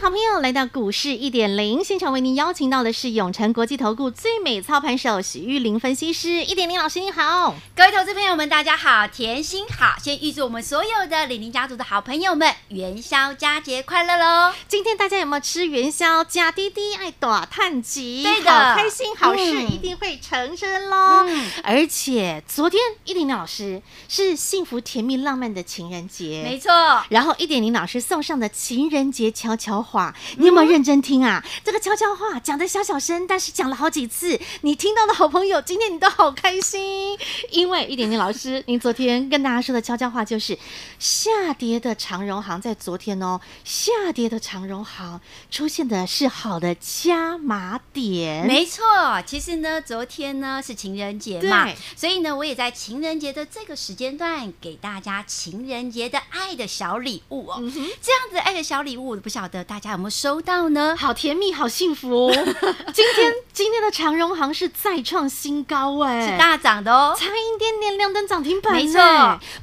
好朋友来到股市一点零现场，为您邀请到的是永诚国际投顾最美操盘手许玉玲分析师。一点零老师你好，各位投资朋友们，大家好，甜心好，先预祝我们所有的李宁家族的好朋友们元宵佳节快乐喽！今天大家有没有吃元宵？加滴滴爱大叹气，对的，好开心，好事一定会成真喽！嗯、而且昨天一点零老师是幸福甜蜜浪漫的情人节，没错。然后一点零老师送上的情人节悄悄话。你有没有认真听啊？嗯、这个悄悄话讲的小小声，但是讲了好几次。你听到的好朋友，今天你都好开心，因为一点点老师，您昨天跟大家说的悄悄话就是下跌的长荣行在昨天哦，下跌的长荣行出现的是好的加码点。没错，其实呢，昨天呢是情人节嘛，所以呢，我也在情人节的这个时间段给大家情人节的爱的小礼物哦。嗯、这样子爱的小礼物，不晓得大家。有没有收到呢？好甜蜜，好幸福！今天今天的长荣行是再创新高哎，是大涨的哦，差一点点亮灯涨停板。没错，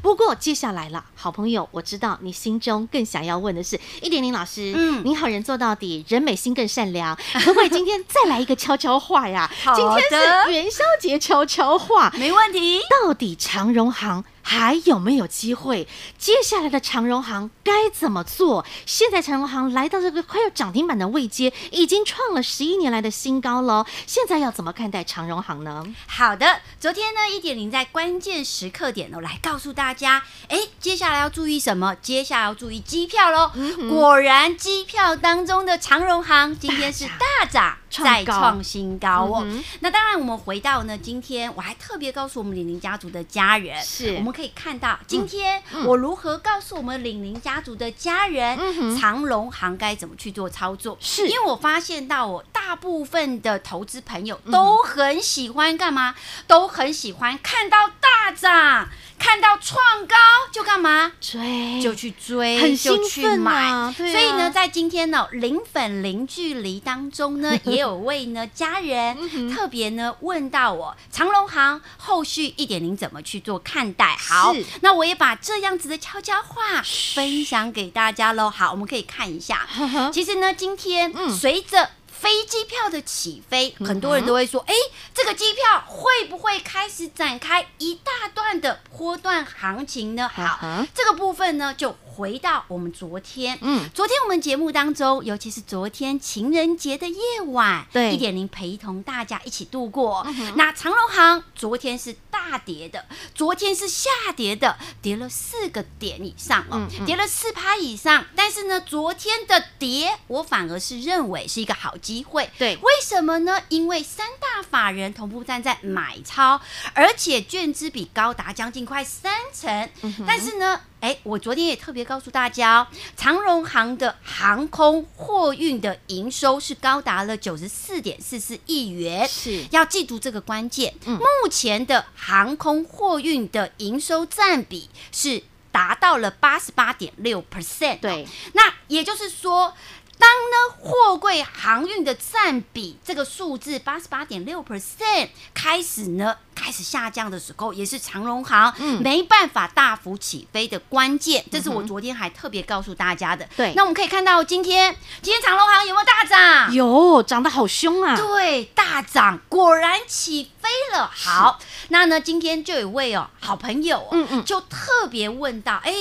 不过接下来了，好朋友，我知道你心中更想要问的是一点零老师，嗯，你好人做到底，人美心更善良，可不可以今天再来一个悄悄话呀？好，今天是元宵节悄悄话，没问题。到底长荣航？还有没有机会？接下来的长荣行该怎么做？现在长荣行来到这个快要涨停板的位阶，已经创了十一年来的新高喽。现在要怎么看待长荣行呢？好的，昨天呢一点零在关键时刻点呢，来告诉大家，哎，接下来要注意什么？接下来要注意机票喽。嗯、果然，机票当中的长荣行今天是大涨。再创新高哦！嗯、那当然，我们回到呢，今天我还特别告诉我们李宁家族的家人，是我们可以看到今天我如何告诉我们李宁家族的家人，嗯、长隆行该怎么去做操作？是因为我发现到我大部分的投资朋友都很喜欢干嘛？都很喜欢看到大涨。看到创高就干嘛？追就去追，很兴奋啊，就去买。对啊，所以呢，在今天呢，零粉零距离当中呢，也有位呢家人特别呢问到我长隆行后续一点零怎么去做看待？好，那我也把这样子的悄悄话分享给大家喽。好，我们可以看一下。其实呢，今天随着飞机票的起飞，很多人都会说：“哎，这个机票会不会开始展开一大段的波段行情呢？”好，这个部分呢就。回到我们昨天，嗯，昨天我们节目当中，尤其是昨天情人节的夜晚，对，一点零陪同大家一起度过。嗯、那长隆行昨天是大跌的，昨天是下跌的，跌了四个点以上哦，嗯嗯跌了四趴以上。但是呢，昨天的跌，我反而是认为是一个好机会。对，为什么呢？因为三大法人同步站在买超，而且券资比高达将近快三成。嗯、但是呢，哎，我昨天也特别告诉大家，长荣航的航空货运的营收是高达了九十四点四四亿元，是要记住这个关键。嗯、目前的航空货运的营收占比是达到了八十八点六 percent。对，那也就是说。当呢货柜航运的占比这个数字八十八点六 percent 开始呢开始下降的时候，也是长荣航没办法大幅起飞的关键。嗯、这是我昨天还特别告诉大家的。对，那我们可以看到今天今天长荣航有没有大涨？有，涨得好凶啊！对，大涨，果然起飞了。好，那呢今天就有位哦好朋友、哦，嗯嗯，就特别问到，哎。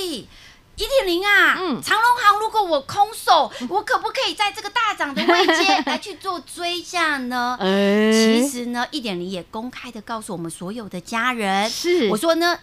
一点零啊，嗯，长隆行，如果我空手，我可不可以在这个大涨的位阶 来去做追价呢？其实呢，一点零也公开的告诉我们所有的家人，是。我说呢，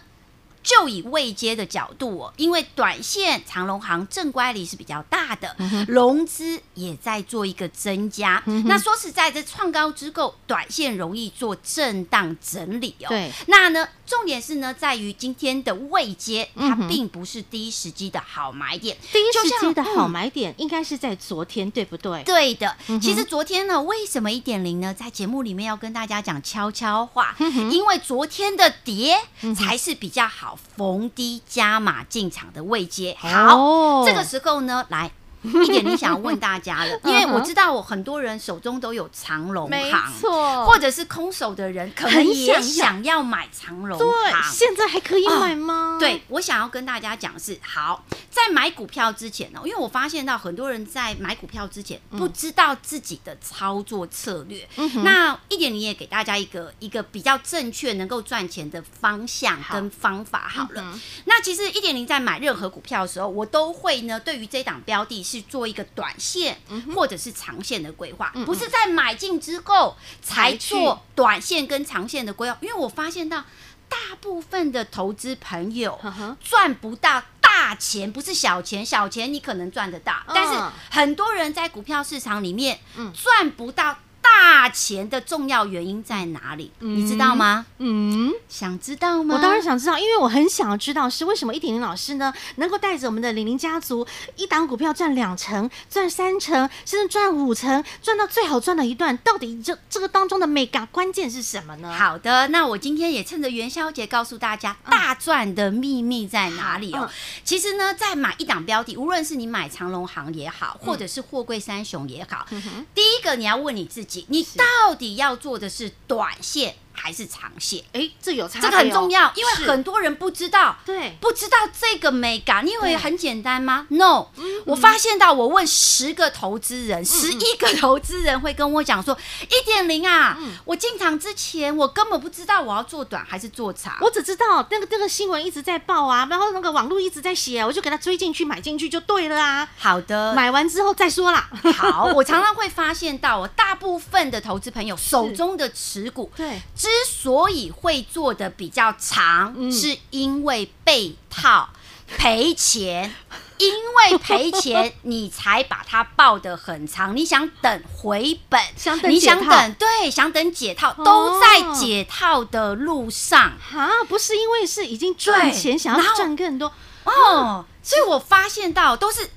就以未接的角度哦，因为短线长龙行正乖离是比较大的，融资也在做一个增加。那说实在，这创高之后，短线容易做震荡整理哦。对，那呢，重点是呢，在于今天的未接，它并不是第一时机的好买点。第一时机的好买点应该是在昨天，对不对？对的。其实昨天呢，为什么一点零呢？在节目里面要跟大家讲悄悄话，因为昨天的跌才是比较好。逢低加码进场的位阶，好，哦、这个时候呢，来。一点零想要问大家了，因为我知道我很多人手中都有长龙行，没错，或者是空手的人可能也想要买长龙行，对，现在还可以买吗？对，我想要跟大家讲是好，在买股票之前呢，因为我发现到很多人在买股票之前不知道自己的操作策略，那一点零也给大家一个一个比较正确能够赚钱的方向跟方法好了。那其实一点零在买任何股票的时候，我都会呢，对于这档标的。去做一个短线或者是长线的规划，不是在买进之后才做短线跟长线的规划。因为我发现到大部分的投资朋友赚不到大钱，不是小钱，小钱你可能赚得到，但是很多人在股票市场里面赚不到。大钱的重要原因在哪里？嗯、你知道吗？嗯，想知道吗？我当然想知道，因为我很想要知道是为什么一点零老师呢，能够带着我们的玲玲家族一档股票赚两成、赚三成，甚至赚五成，赚到最好赚的一段，到底这这个当中的美感关键是什么呢？好的，那我今天也趁着元宵节告诉大家，大赚的秘密在哪里哦？嗯、其实呢，在买一档标的，无论是你买长隆行也好，或者是货柜三雄也好，嗯、第一个你要问你自己。你到底要做的是短线？还是长线，哎，这有差，这个很重要，因为很多人不知道，对，不知道这个美感，你以为很简单吗？No，我发现到我问十个投资人，十一个投资人会跟我讲说，一点零啊，我进场之前我根本不知道我要做短还是做长，我只知道那个那个新闻一直在报啊，然后那个网络一直在写，我就给他追进去买进去就对了啊。好的，买完之后再说啦。好，我常常会 发现到，我大部分的投资朋友手中的持股，对。之所以会做的比较长，嗯、是因为被套赔钱，因为赔钱你才把它抱的很长。你想等回本，想等你想等对，想等解套，哦、都在解套的路上啊！不是因为是已经赚钱，想要赚更多哦，所以我发现到都是。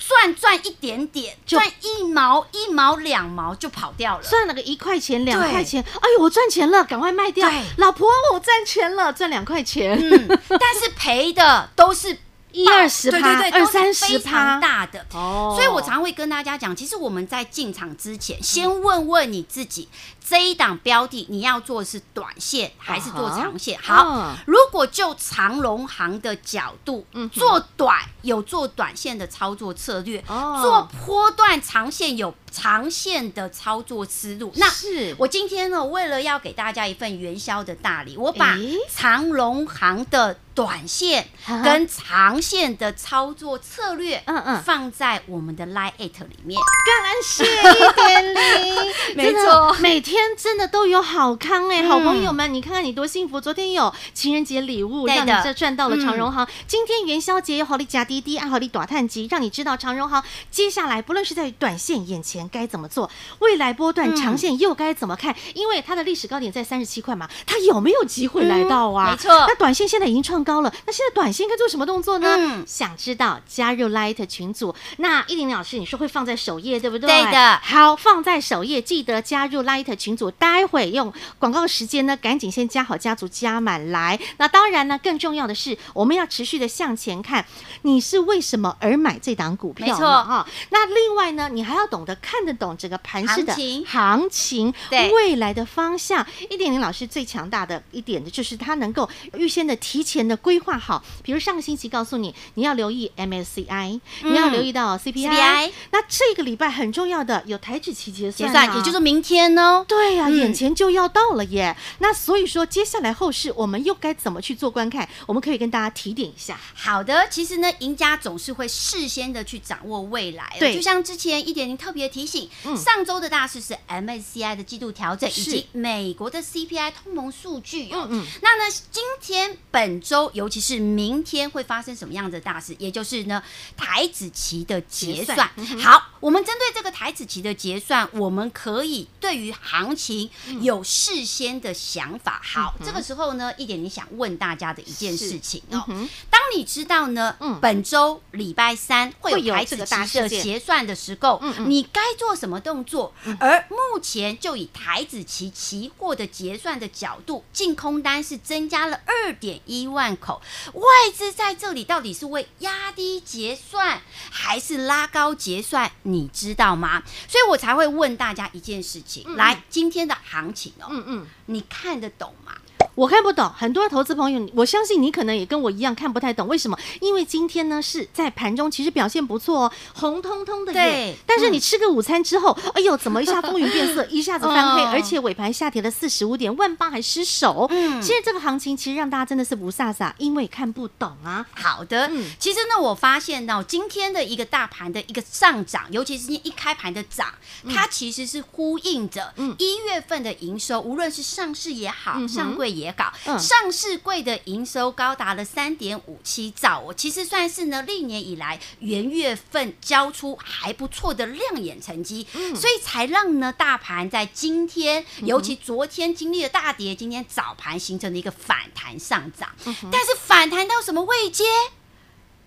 赚赚一点点，赚一毛一毛两毛就跑掉了，赚了个一块钱两块钱，哎呦，我赚钱了，赶快卖掉。老婆，我赚钱了，赚两块钱。嗯，但是赔的都是一二十趴，对对对，二三十趴大的。哦，所以我常会跟大家讲，其实我们在进场之前，先问问你自己。这一档标的，你要做的是短线还是做长线？好，如果就长龙行的角度，做短有做短线的操作策略，哦。做波段长线有长线的操作思路。那是。我今天呢，为了要给大家一份元宵的大礼，我把长龙行的短线跟长线的操作策略，嗯嗯，放在我们的 Line@ 里面。感谢一点零，没错，每天。真的都有好康哎，好朋友们，你看看你多幸福！昨天有情人节礼物，让你这赚到了长荣航。今天元宵节有好利加滴滴，爱好利短探集，让你知道长荣航接下来不论是在短线眼前该怎么做，未来波段长线又该怎么看？因为它的历史高点在三十七块嘛，它有没有机会来到啊？没错，那短线现在已经创高了，那现在短线该做什么动作呢？想知道加入 Light 群组，那一林老师你说会放在首页对不对？对的，好，放在首页，记得加入 Light 群。群组，待会用广告时间呢，赶紧先加好家族加满来。那当然呢，更重要的是，我们要持续的向前看。你是为什么而买这档股票？没错哈。那另外呢，你还要懂得看得懂整个盘市的行情，对未来的方向。一点零老师最强大的一点的就是他能够预先的提前的规划好。比如上个星期告诉你，你要留意 MSCI，你要留意到 CPI。那这个礼拜很重要的有台指期结算，也就是明天哦。对呀、啊，眼前就要到了耶。嗯、那所以说，接下来后市我们又该怎么去做观看？我们可以跟大家提点一下。好的，其实呢，赢家总是会事先的去掌握未来。对，就像之前一点零特别提醒，嗯、上周的大事是 MSCI 的季度调整，以及美国的 CPI 通膨数据。嗯嗯。那呢，今天本周周，尤其是明天会发生什么样的大事，也就是呢台子期的结算。结算好，我们针对这个台子期的结算，我们可以对于行情有事先的想法。好，这个时候呢，一点你想问大家的一件事情哦，当你知道呢，本周礼拜三会有台子期的结算的时候，你该做什么动作？而目前就以台子期期货的结算的角度，净空单是增加了二点一万口，外资在这里到底是为压低结算，还是拉高结算？你知道吗？所以我才会问大家一件事情：来，今天的行情哦，嗯嗯，你看得懂吗？我看不懂，很多的投资朋友，我相信你可能也跟我一样看不太懂。为什么？因为今天呢是在盘中，其实表现不错哦，红彤彤的。对。但是你吃个午餐之后，嗯、哎呦，怎么一下风云变色，一下子翻黑，而且尾盘下跌了四十五点，万八还失守。嗯。其实这个行情其实让大家真的是不飒飒，因为看不懂啊。好的。嗯。其实呢，我发现到今天的一个大盘的一个上涨，尤其是今天一开盘的涨，它其实是呼应着一月份的营收，无论是上市也好，嗯、上柜也。搞上市柜的营收高达了三点五七兆，我其实算是呢历年以来元月份交出还不错的亮眼成绩，所以才让呢大盘在今天，尤其昨天经历了大跌，今天早盘形成了一个反弹上涨，但是反弹到什么位阶？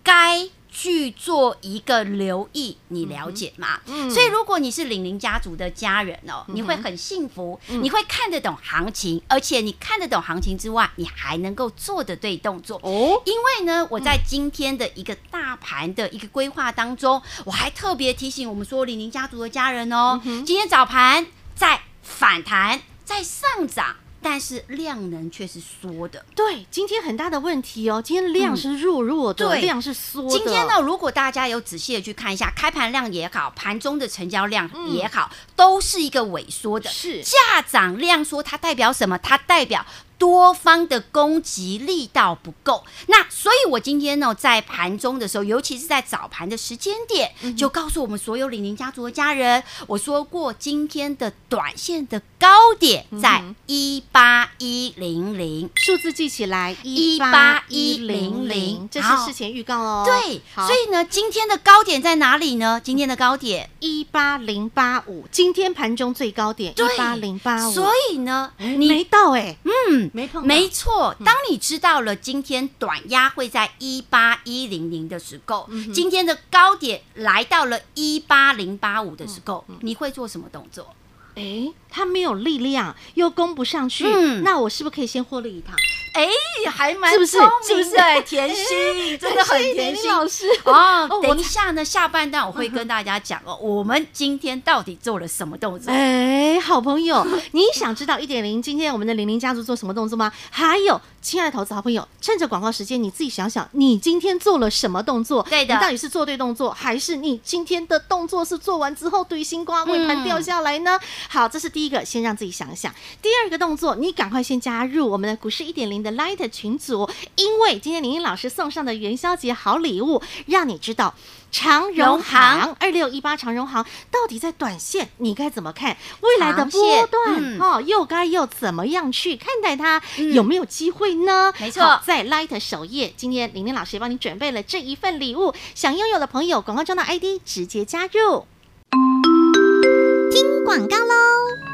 该。去做一个留意，你了解吗？嗯，所以如果你是领领家族的家人哦，你会很幸福，你会看得懂行情，而且你看得懂行情之外，你还能够做得对动作哦。因为呢，我在今天的一个大盘的一个规划当中，我还特别提醒我们说领领家族的家人哦，今天早盘在反弹，在上涨。但是量能却是缩的，对，今天很大的问题哦，今天量是弱弱的，嗯、对，量是缩的。今天呢，如果大家有仔细的去看一下，开盘量也好，盘中的成交量也好，嗯、都是一个萎缩的。是，价涨量缩，它代表什么？它代表。多方的攻击力道不够，那所以我今天呢，在盘中的时候，尤其是在早盘的时间点，就告诉我们所有李宁家族的家人，我说过今天的短线的高点在一八一零零，数字记起来一八一零零，这是事前预告哦。对，所以呢，今天的高点在哪里呢？今天的高点？一八零八五，今天盘中最高点一八零八五，所以呢，你没到哎，嗯。没碰，没错。当你知道了今天短压会在一八一零零的时候，嗯、今天的高点来到了一八零八五的时候，嗯、你会做什么动作？哎，它没有力量，又攻不上去，嗯、那我是不是可以先获利一趟？哎，还蛮聪明，是不是？甜心 真的很甜心老师哦。等一下呢，下半段我会跟大家讲哦，我们今天到底做了什么动作？哎，好朋友，你想知道一点零今天我们的玲玲家族做什么动作吗？还有，亲爱的投资好朋友，趁着广告时间，你自己想想，你今天做了什么动作？对的，你到底是做对动作，还是你今天的动作是做完之后对心瓜尾盘掉下来呢？好，这是第一个，先让自己想一想。第二个动作，你赶快先加入我们的股市一点零的 Light 群组，因为今天林英老师送上的元宵节好礼物，让你知道长荣行二六一八长荣行到底在短线你该怎么看未来的波段哦，又该又怎么样去看待它？有没有机会呢？没错，在 Light 首页，今天玲玲老师也帮你准备了这一份礼物，想拥有的朋友，广告中的 ID 直接加入。听广告喽。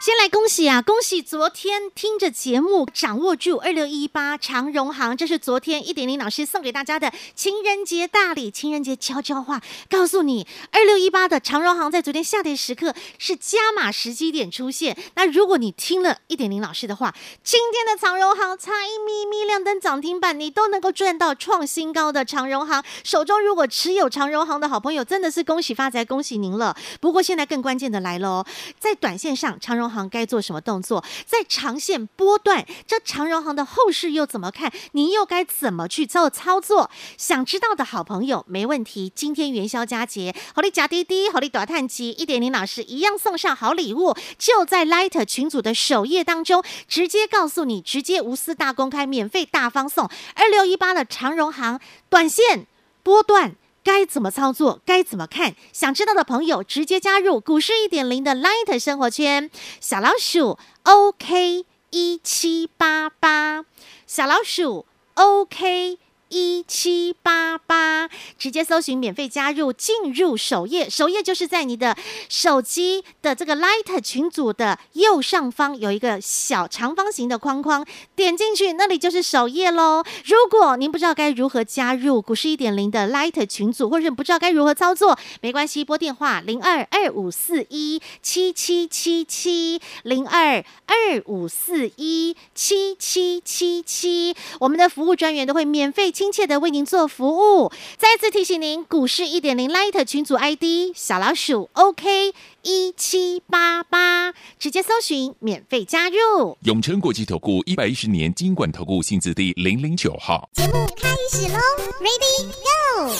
先来恭喜啊！恭喜昨天听着节目掌握住二六一八长荣行，这是昨天一点零老师送给大家的情人节大礼，情人节悄悄话，告诉你二六一八的长荣行在昨天下跌时刻是加码时机点出现。那如果你听了一点零老师的话，今天的长荣行差一咪咪亮灯涨停板，你都能够赚到创新高的长荣行。手中如果持有长荣行的好朋友，真的是恭喜发财，恭喜您了。不过现在更关键的来了哦，在短线上长荣。荣航该做什么动作？在长线波段，这长荣行的后市又怎么看？您又该怎么去做操作？想知道的好朋友，没问题。今天元宵佳节，好利假滴滴，好利短探机，一点零老师一样送上好礼物，就在 Light 群组的首页当中，直接告诉你，直接无私大公开，免费大方送二六一八的长荣行短线波段。该怎么操作？该怎么看？想知道的朋友，直接加入股市一点零的 Light 生活圈，小老鼠 OK 一七八八，小老鼠 OK。一七八八，直接搜寻免费加入，进入首页，首页就是在你的手机的这个 Light 群组的右上方有一个小长方形的框框，点进去那里就是首页喽。如果您不知道该如何加入股市一点零的 Light 群组，或者不知道该如何操作，没关系，拨电话零二二五四一七七七七零二二五四一七七七七，我们的服务专员都会免费。亲切的为您做服务。再次提醒您，股市一点零 Light 群组 ID 小老鼠 OK 一七八八，直接搜寻免费加入。永诚国际投顾一百一十年金管投顾新字第零零九号。节目开始喽，Ready Go！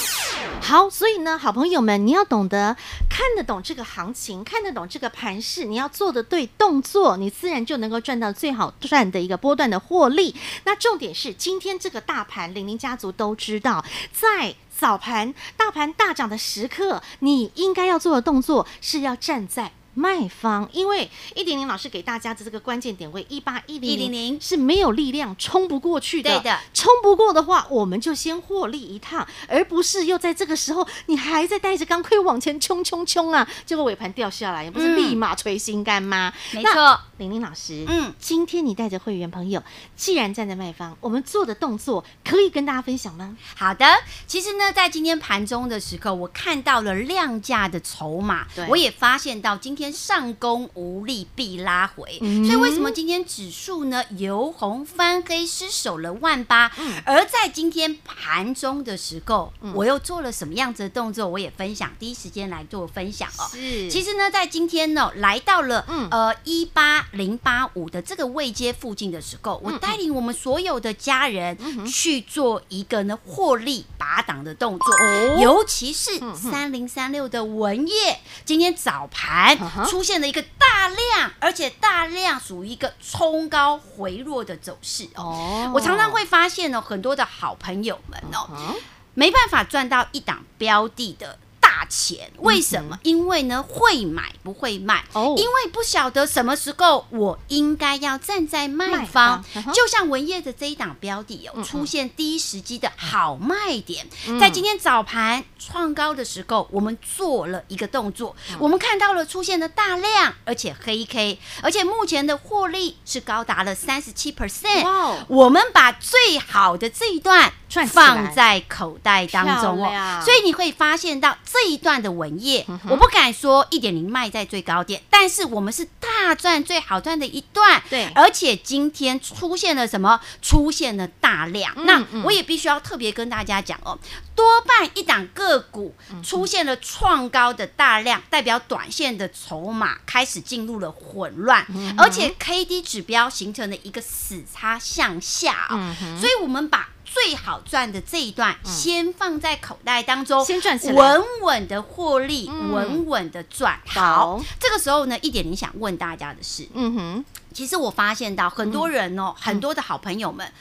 好，所以呢，好朋友们，你要懂得看得懂这个行情，看得懂这个盘势，你要做的对动作，你自然就能够赚到最好赚的一个波段的获利。那重点是，今天这个大盘，玲玲家族都知道，在早盘大盘大涨的时刻，你应该要做的动作是要站在。卖方，因为一点零老师给大家的这个关键点位一八一零零零是没有力量冲不过去的。对的，冲不过的话，我们就先获利一趟，而不是又在这个时候你还在带着钢盔往前冲冲冲啊！结果尾盘掉下来，也不是立马捶心肝吗？没错，玲玲老师，嗯，今天你带着会员朋友，既然站在卖方，我们做的动作可以跟大家分享吗？好的，其实呢，在今天盘中的时刻，我看到了量价的筹码，对我也发现到今天。上攻无力必拉回，嗯、所以为什么今天指数呢由红翻黑失守了万八？嗯、而在今天盘中的时候，嗯、我又做了什么样子的动作？我也分享，第一时间来做分享哦。是，其实呢，在今天呢，来到了、嗯、呃一八零八五的这个位阶附近的时候，嗯、我带领我们所有的家人去做一个呢获利拔档的动作，哦、尤其是三零三六的文业，今天早盘。出现了一个大量，而且大量属于一个冲高回落的走势哦。Oh. 我常常会发现呢，很多的好朋友们哦，uh. 没办法赚到一档标的的。大钱。为什么？因为呢，会买不会卖哦，因为不晓得什么时候我应该要站在卖方。就像文业的这一档标的有出现第一时机的好卖点，在今天早盘创高的时候，我们做了一个动作，我们看到了出现了大量，而且黑 K，而且目前的获利是高达了三十七 percent。哇，我们把最好的这一段放在口袋当中哦，所以你会发现到这一段的文业，我不敢说一点零卖在最高点，但是我们是大赚最好赚的一段。对，而且今天出现了什么？出现了大量。那我也必须要特别跟大家讲哦，多半一档个股出现了创高的大量，代表短线的筹码开始进入了混乱，而且 K D 指标形成了一个死叉向下啊，所以我们把。最好赚的这一段，先放在口袋当中，先赚起来，稳稳的获利，稳稳的赚。好，这个时候呢，一点你想问大家的是，嗯哼，其实我发现到很多人哦，很多的好朋友们，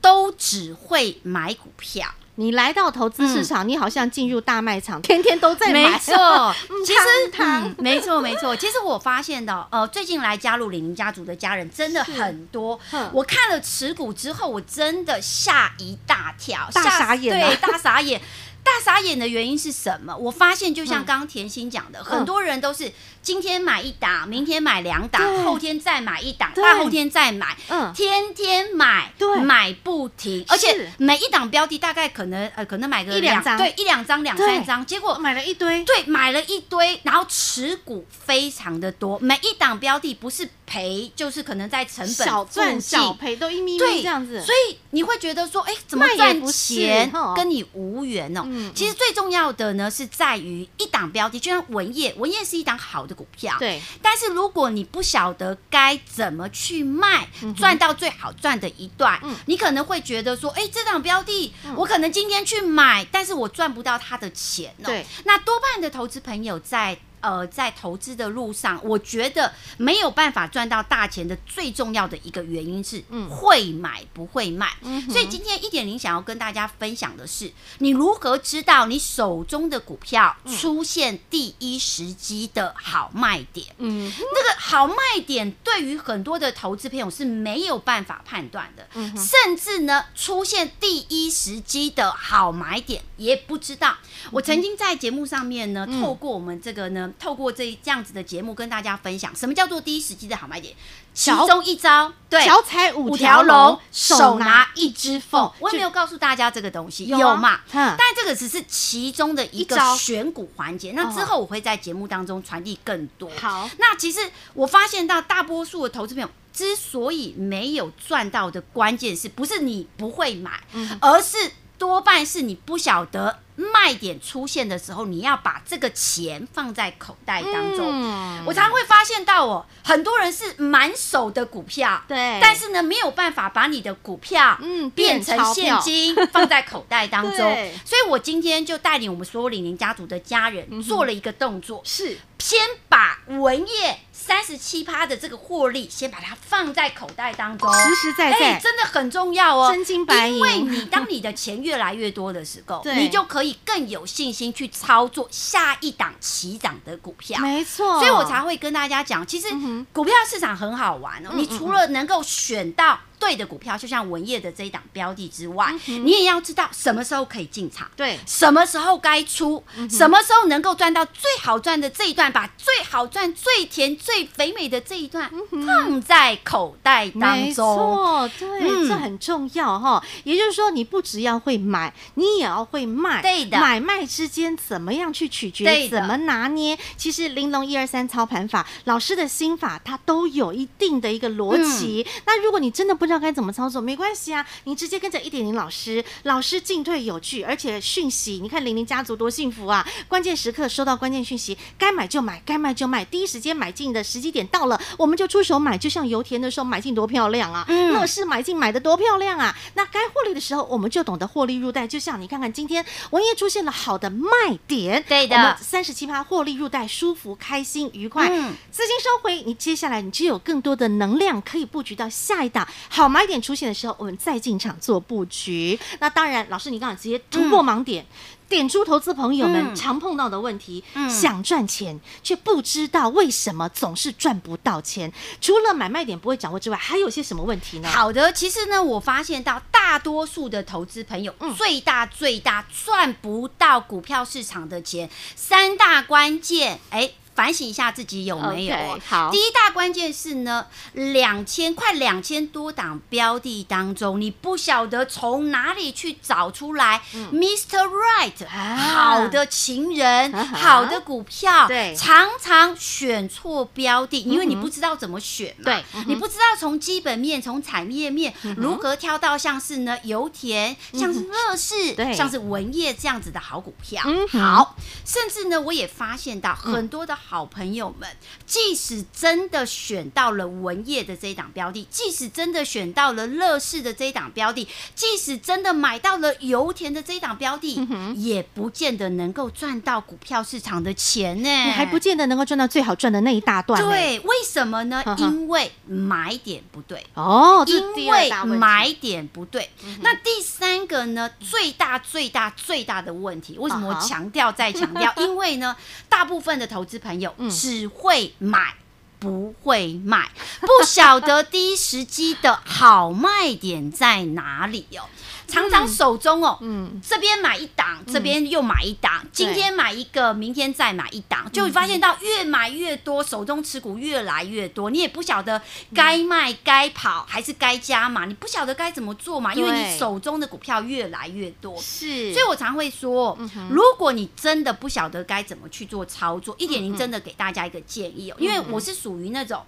都只会买股票。你来到投资市场，嗯、你好像进入大卖场，天天都在买。没错，其实，嗯，没错，没错。其实我发现的，呃，最近来加入李宁家族的家人真的很多。我看了持股之后，我真的吓一大跳，大傻眼，对，大傻眼。大傻眼的原因是什么？我发现就像刚刚甜心讲的，嗯、很多人都是今天买一档，明天买两档，后天再买一档，大后天再买，嗯，天天买，对，买不停，而且每一档标的大概可能呃可能买个一两张，对，一两张两三张，结果买了一堆，对，买了一堆，然后持股非常的多，每一档标的不是赔就是可能在成本小赚小赔都一咪咪对这样子，所以你会觉得说，哎，怎么赚钱跟你无缘哦？嗯、其实最重要的呢是在于一档标的，就像文业，文业是一档好的股票，对。但是如果你不晓得该怎么去卖，赚到最好赚的一段，嗯、你可能会觉得说，哎，这档标的、嗯、我可能今天去买，但是我赚不到它的钱哦。对。那多半的投资朋友在。呃，在投资的路上，我觉得没有办法赚到大钱的最重要的一个原因是，嗯，会买不会卖。嗯，所以今天一点零想要跟大家分享的是，你如何知道你手中的股票出现第一时机的好卖点？嗯，那个好卖点对于很多的投资朋友是没有办法判断的，嗯，甚至呢，出现第一时机的好买点也不知道。我曾经在节目上面呢，透过我们这个呢。透过这这样子的节目跟大家分享，什么叫做第一时机的好卖点？其中一招，对，脚踩五条龙，手拿一只凤。我也没有告诉大家这个东西有嘛？但这个只是其中的一个选股环节。那之后我会在节目当中传递更多。好，那其实我发现到大多数的投资朋友之所以没有赚到的关键，是不是你不会买，而是多半是你不晓得。卖点出现的时候，你要把这个钱放在口袋当中。嗯、我常常会发现到哦，很多人是满手的股票，对，但是呢没有办法把你的股票嗯变成现金 放在口袋当中。所以我今天就带领我们所有李宁家族的家人做了一个动作，是先把文业三十七趴的这个获利，先把它放在口袋当中，实实在在，真的很重要哦，真金白银。因为你当你的钱越来越多的时候，你就可以。更有信心去操作下一档起涨的股票，没错，所以我才会跟大家讲，其实股票市场很好玩哦。你除了能够选到对的股票，就像文业的这一档标的之外，你也要知道什么时候可以进场，对，什么时候该出，什么时候能够赚到最好赚的这一段，把最好赚、最甜、最肥美的这一段放在口袋当中。没错，对，这很重要哈。也就是说，你不只要会买，你也要会卖。对的，买卖之间怎么样去取决，怎么拿捏？其实玲珑一二三操盘法，老师的心法，它都有一定的一个逻辑。那如果你真的不不知道该怎么操作，没关系啊，你直接跟着一点零老师，老师进退有据，而且讯息，你看玲玲家族多幸福啊！关键时刻收到关键讯息，该买就买，该卖就卖，第一时间买进的时机点到了，我们就出手买，就像油田的时候买进多漂亮啊！乐视买进买的多漂亮啊！那该获利的时候，我们就懂得获利入袋，就像你看看今天文业出现了好的卖点，对的，三十七趴获利入袋，舒服、开心、愉快，嗯、资金收回，你接下来你就有更多的能量可以布局到下一档。好买点出现的时候，我们再进场做布局。那当然，老师你刚刚直接突破盲点，嗯、点出投资朋友们常碰到的问题：嗯、想赚钱却不知道为什么总是赚不到钱。除了买卖点不会掌握之外，还有些什么问题呢？好的，其实呢，我发现到大多数的投资朋友，最大最大赚不到股票市场的钱，三大关键，哎。反省一下自己有没有。Okay, 好，第一大关键是呢，两千快两千多档标的当中，你不晓得从哪里去找出来，Mr. Right，好的情人，好的股票，对，常常选错标的，因为你不知道怎么选嘛，对，你不知道从基本面、从产业面如何挑到像是呢油田，像是乐视，对，像是文业这样子的好股票。好，甚至呢，我也发现到很多的。好朋友们，即使真的选到了文业的这一档标的，即使真的选到了乐视的这一档标的，即使真的买到了油田的这一档标的，嗯、也不见得能够赚到股票市场的钱呢，你还不见得能够赚到最好赚的那一大段。对，为什么呢？呵呵因为买点不对哦，因为买点不对。嗯、那第三个呢？最大、最大、最大的问题，为什么我强调再强调？因为呢，大部分的投资朋友。有只会买不会卖，不晓得 第一时机的好卖点在哪里哟。常常手中哦，嗯，这边买一档，这边又买一档，今天买一个，明天再买一档，就会发现到越买越多，手中持股越来越多，你也不晓得该卖该跑还是该加码，你不晓得该怎么做嘛，因为你手中的股票越来越多，是，所以我常会说，如果你真的不晓得该怎么去做操作，一点零真的给大家一个建议哦，因为我是属于那种。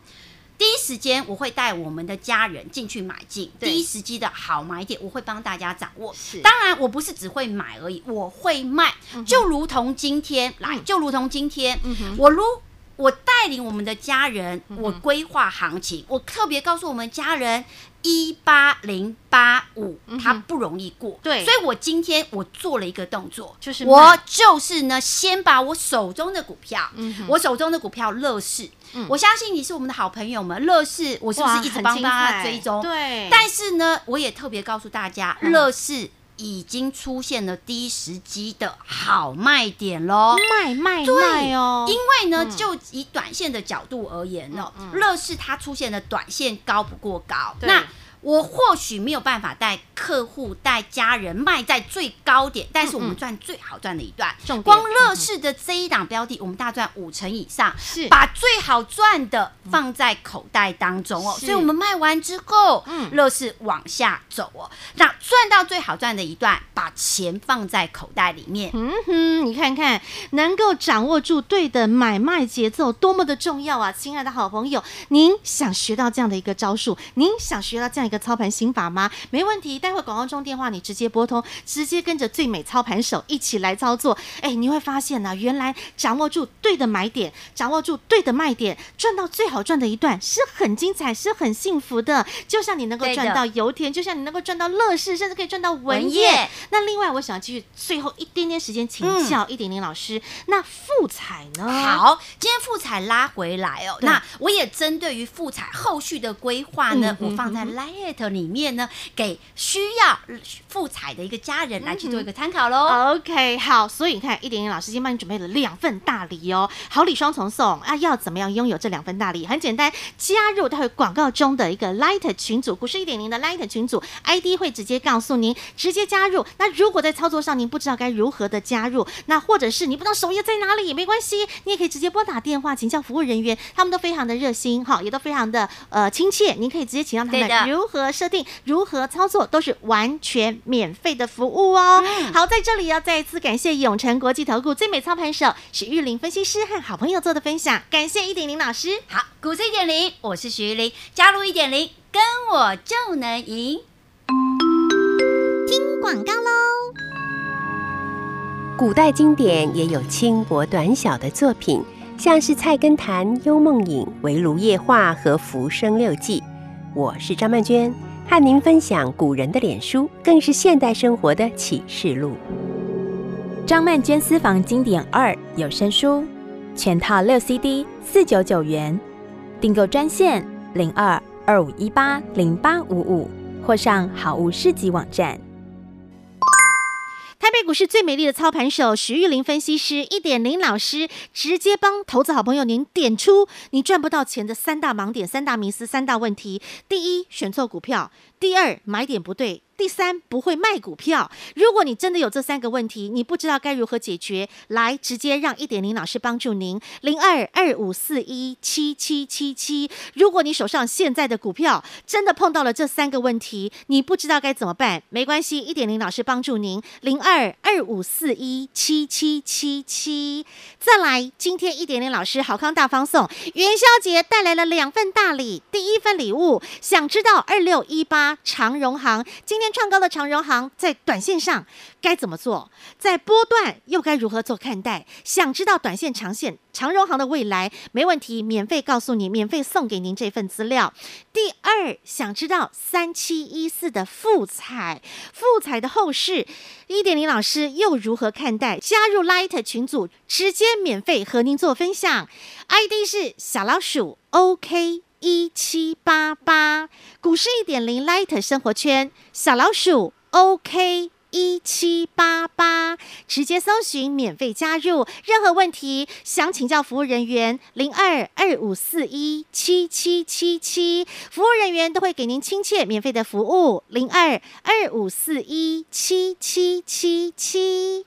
第一时间我会带我们的家人进去买进，第一时机的好买点，我会帮大家掌握。是。当然我不是只会买而已，我会卖，就如同今天来，就如同今天，我如。我带领我们的家人，我规划行情，我特别告诉我们家人，一八零八五，它不容易过，对，所以我今天我做了一个动作，就是我就是呢，先把我手中的股票，我手中的股票乐视，我相信你是我们的好朋友们，乐视，我是不是一直帮大家追踪？对，但是呢，我也特别告诉大家，乐视。已经出现了低时机的好卖点喽，卖卖卖哦！因为呢，就以短线的角度而言呢，乐视它出现的短线高不过高，那。我或许没有办法带客户、带家人卖在最高点，但是我们赚最好赚的一段。光乐视的这一档标的，我们大赚五成以上，是把最好赚的放在口袋当中哦。所以我们卖完之后，嗯，乐视往下走哦，那赚到最好赚的一段，把钱放在口袋里面。嗯哼，你看看，能够掌握住对的买卖节奏，多么的重要啊！亲爱的好朋友，您想学到这样的一个招数？您想学到这样一个操盘心法吗？没问题，待会广告中电话你直接拨通，直接跟着最美操盘手一起来操作。哎，你会发现呢、啊，原来掌握住对的买点，掌握住对的卖点，赚到最好赚的一段是很精彩，是很幸福的。就像你能够赚到油田，就像你能够赚到乐视，甚至可以赚到文业。那另外，我想继续最后一点点时间请教一点点老师，嗯、那富彩呢？好，今天富彩拉回来哦。那我也针对于富彩后续的规划呢，嗯、我放在 Lite 里面呢，给需要复彩的一个家人来去做一个参考喽、嗯。OK，好，所以你看，一点点老师已经帮你准备了两份大礼哦，好礼双重送啊！要怎么样拥有这两份大礼？很简单，加入待会广告中的一个 Light 群组，股市一点零的 Light 群组 ID 会直接告诉您，直接加入。那如果在操作上您不知道该如何的加入，那或者是你不知道首页在哪里也没关系，你也可以直接拨打电话请教服务人员，他们都非常的热心哈，也都非常的呃亲切，您可以直接请教他们如何设定。如何操作都是完全免费的服务哦。嗯、好，在这里要再一次感谢永诚国际投顾最美操盘手许玉玲分析师和好朋友做的分享，感谢一点零老师。好，股市一点零，我是许玉玲，加入一点零，跟我就能赢。听广告喽。古代经典也有轻薄短小的作品，像是《菜根谭》《幽梦影》《围炉夜话》和《浮生六记》。我是张曼娟。和您分享古人的脸书，更是现代生活的启示录。张曼娟私房经典二有声书，全套六 CD，四九九元。订购专线零二二五一八零八五五，或上好物市集网站。台北股市最美丽的操盘手徐玉玲分析师一点零老师，直接帮投资好朋友您点出你赚不到钱的三大盲点、三大迷思、三大问题。第一，选错股票；第二，买点不对。第三，不会卖股票。如果你真的有这三个问题，你不知道该如何解决，来直接让一点零老师帮助您。零二二五四一七七七七。如果你手上现在的股票真的碰到了这三个问题，你不知道该怎么办，没关系，一点零老师帮助您。零二二五四一七七七七。再来，今天一点零老师好康大方送，元宵节带来了两份大礼。第一份礼物，想知道二六一八长荣行今天。创高的长荣行在短线上该怎么做？在波段又该如何做看待？想知道短线、长线长荣行的未来？没问题，免费告诉你，免费送给您这份资料。第二，想知道三七一四的复彩复彩的后市，一点零老师又如何看待？加入 Light 群组，直接免费和您做分享。ID 是小老鼠 OK。一七八八，股市一点零 Light 生活圈，小老鼠 OK 一七八八，直接搜寻免费加入，任何问题想请教服务人员零二二五四一七七七七，服务人员都会给您亲切免费的服务零二二五四一七七七七。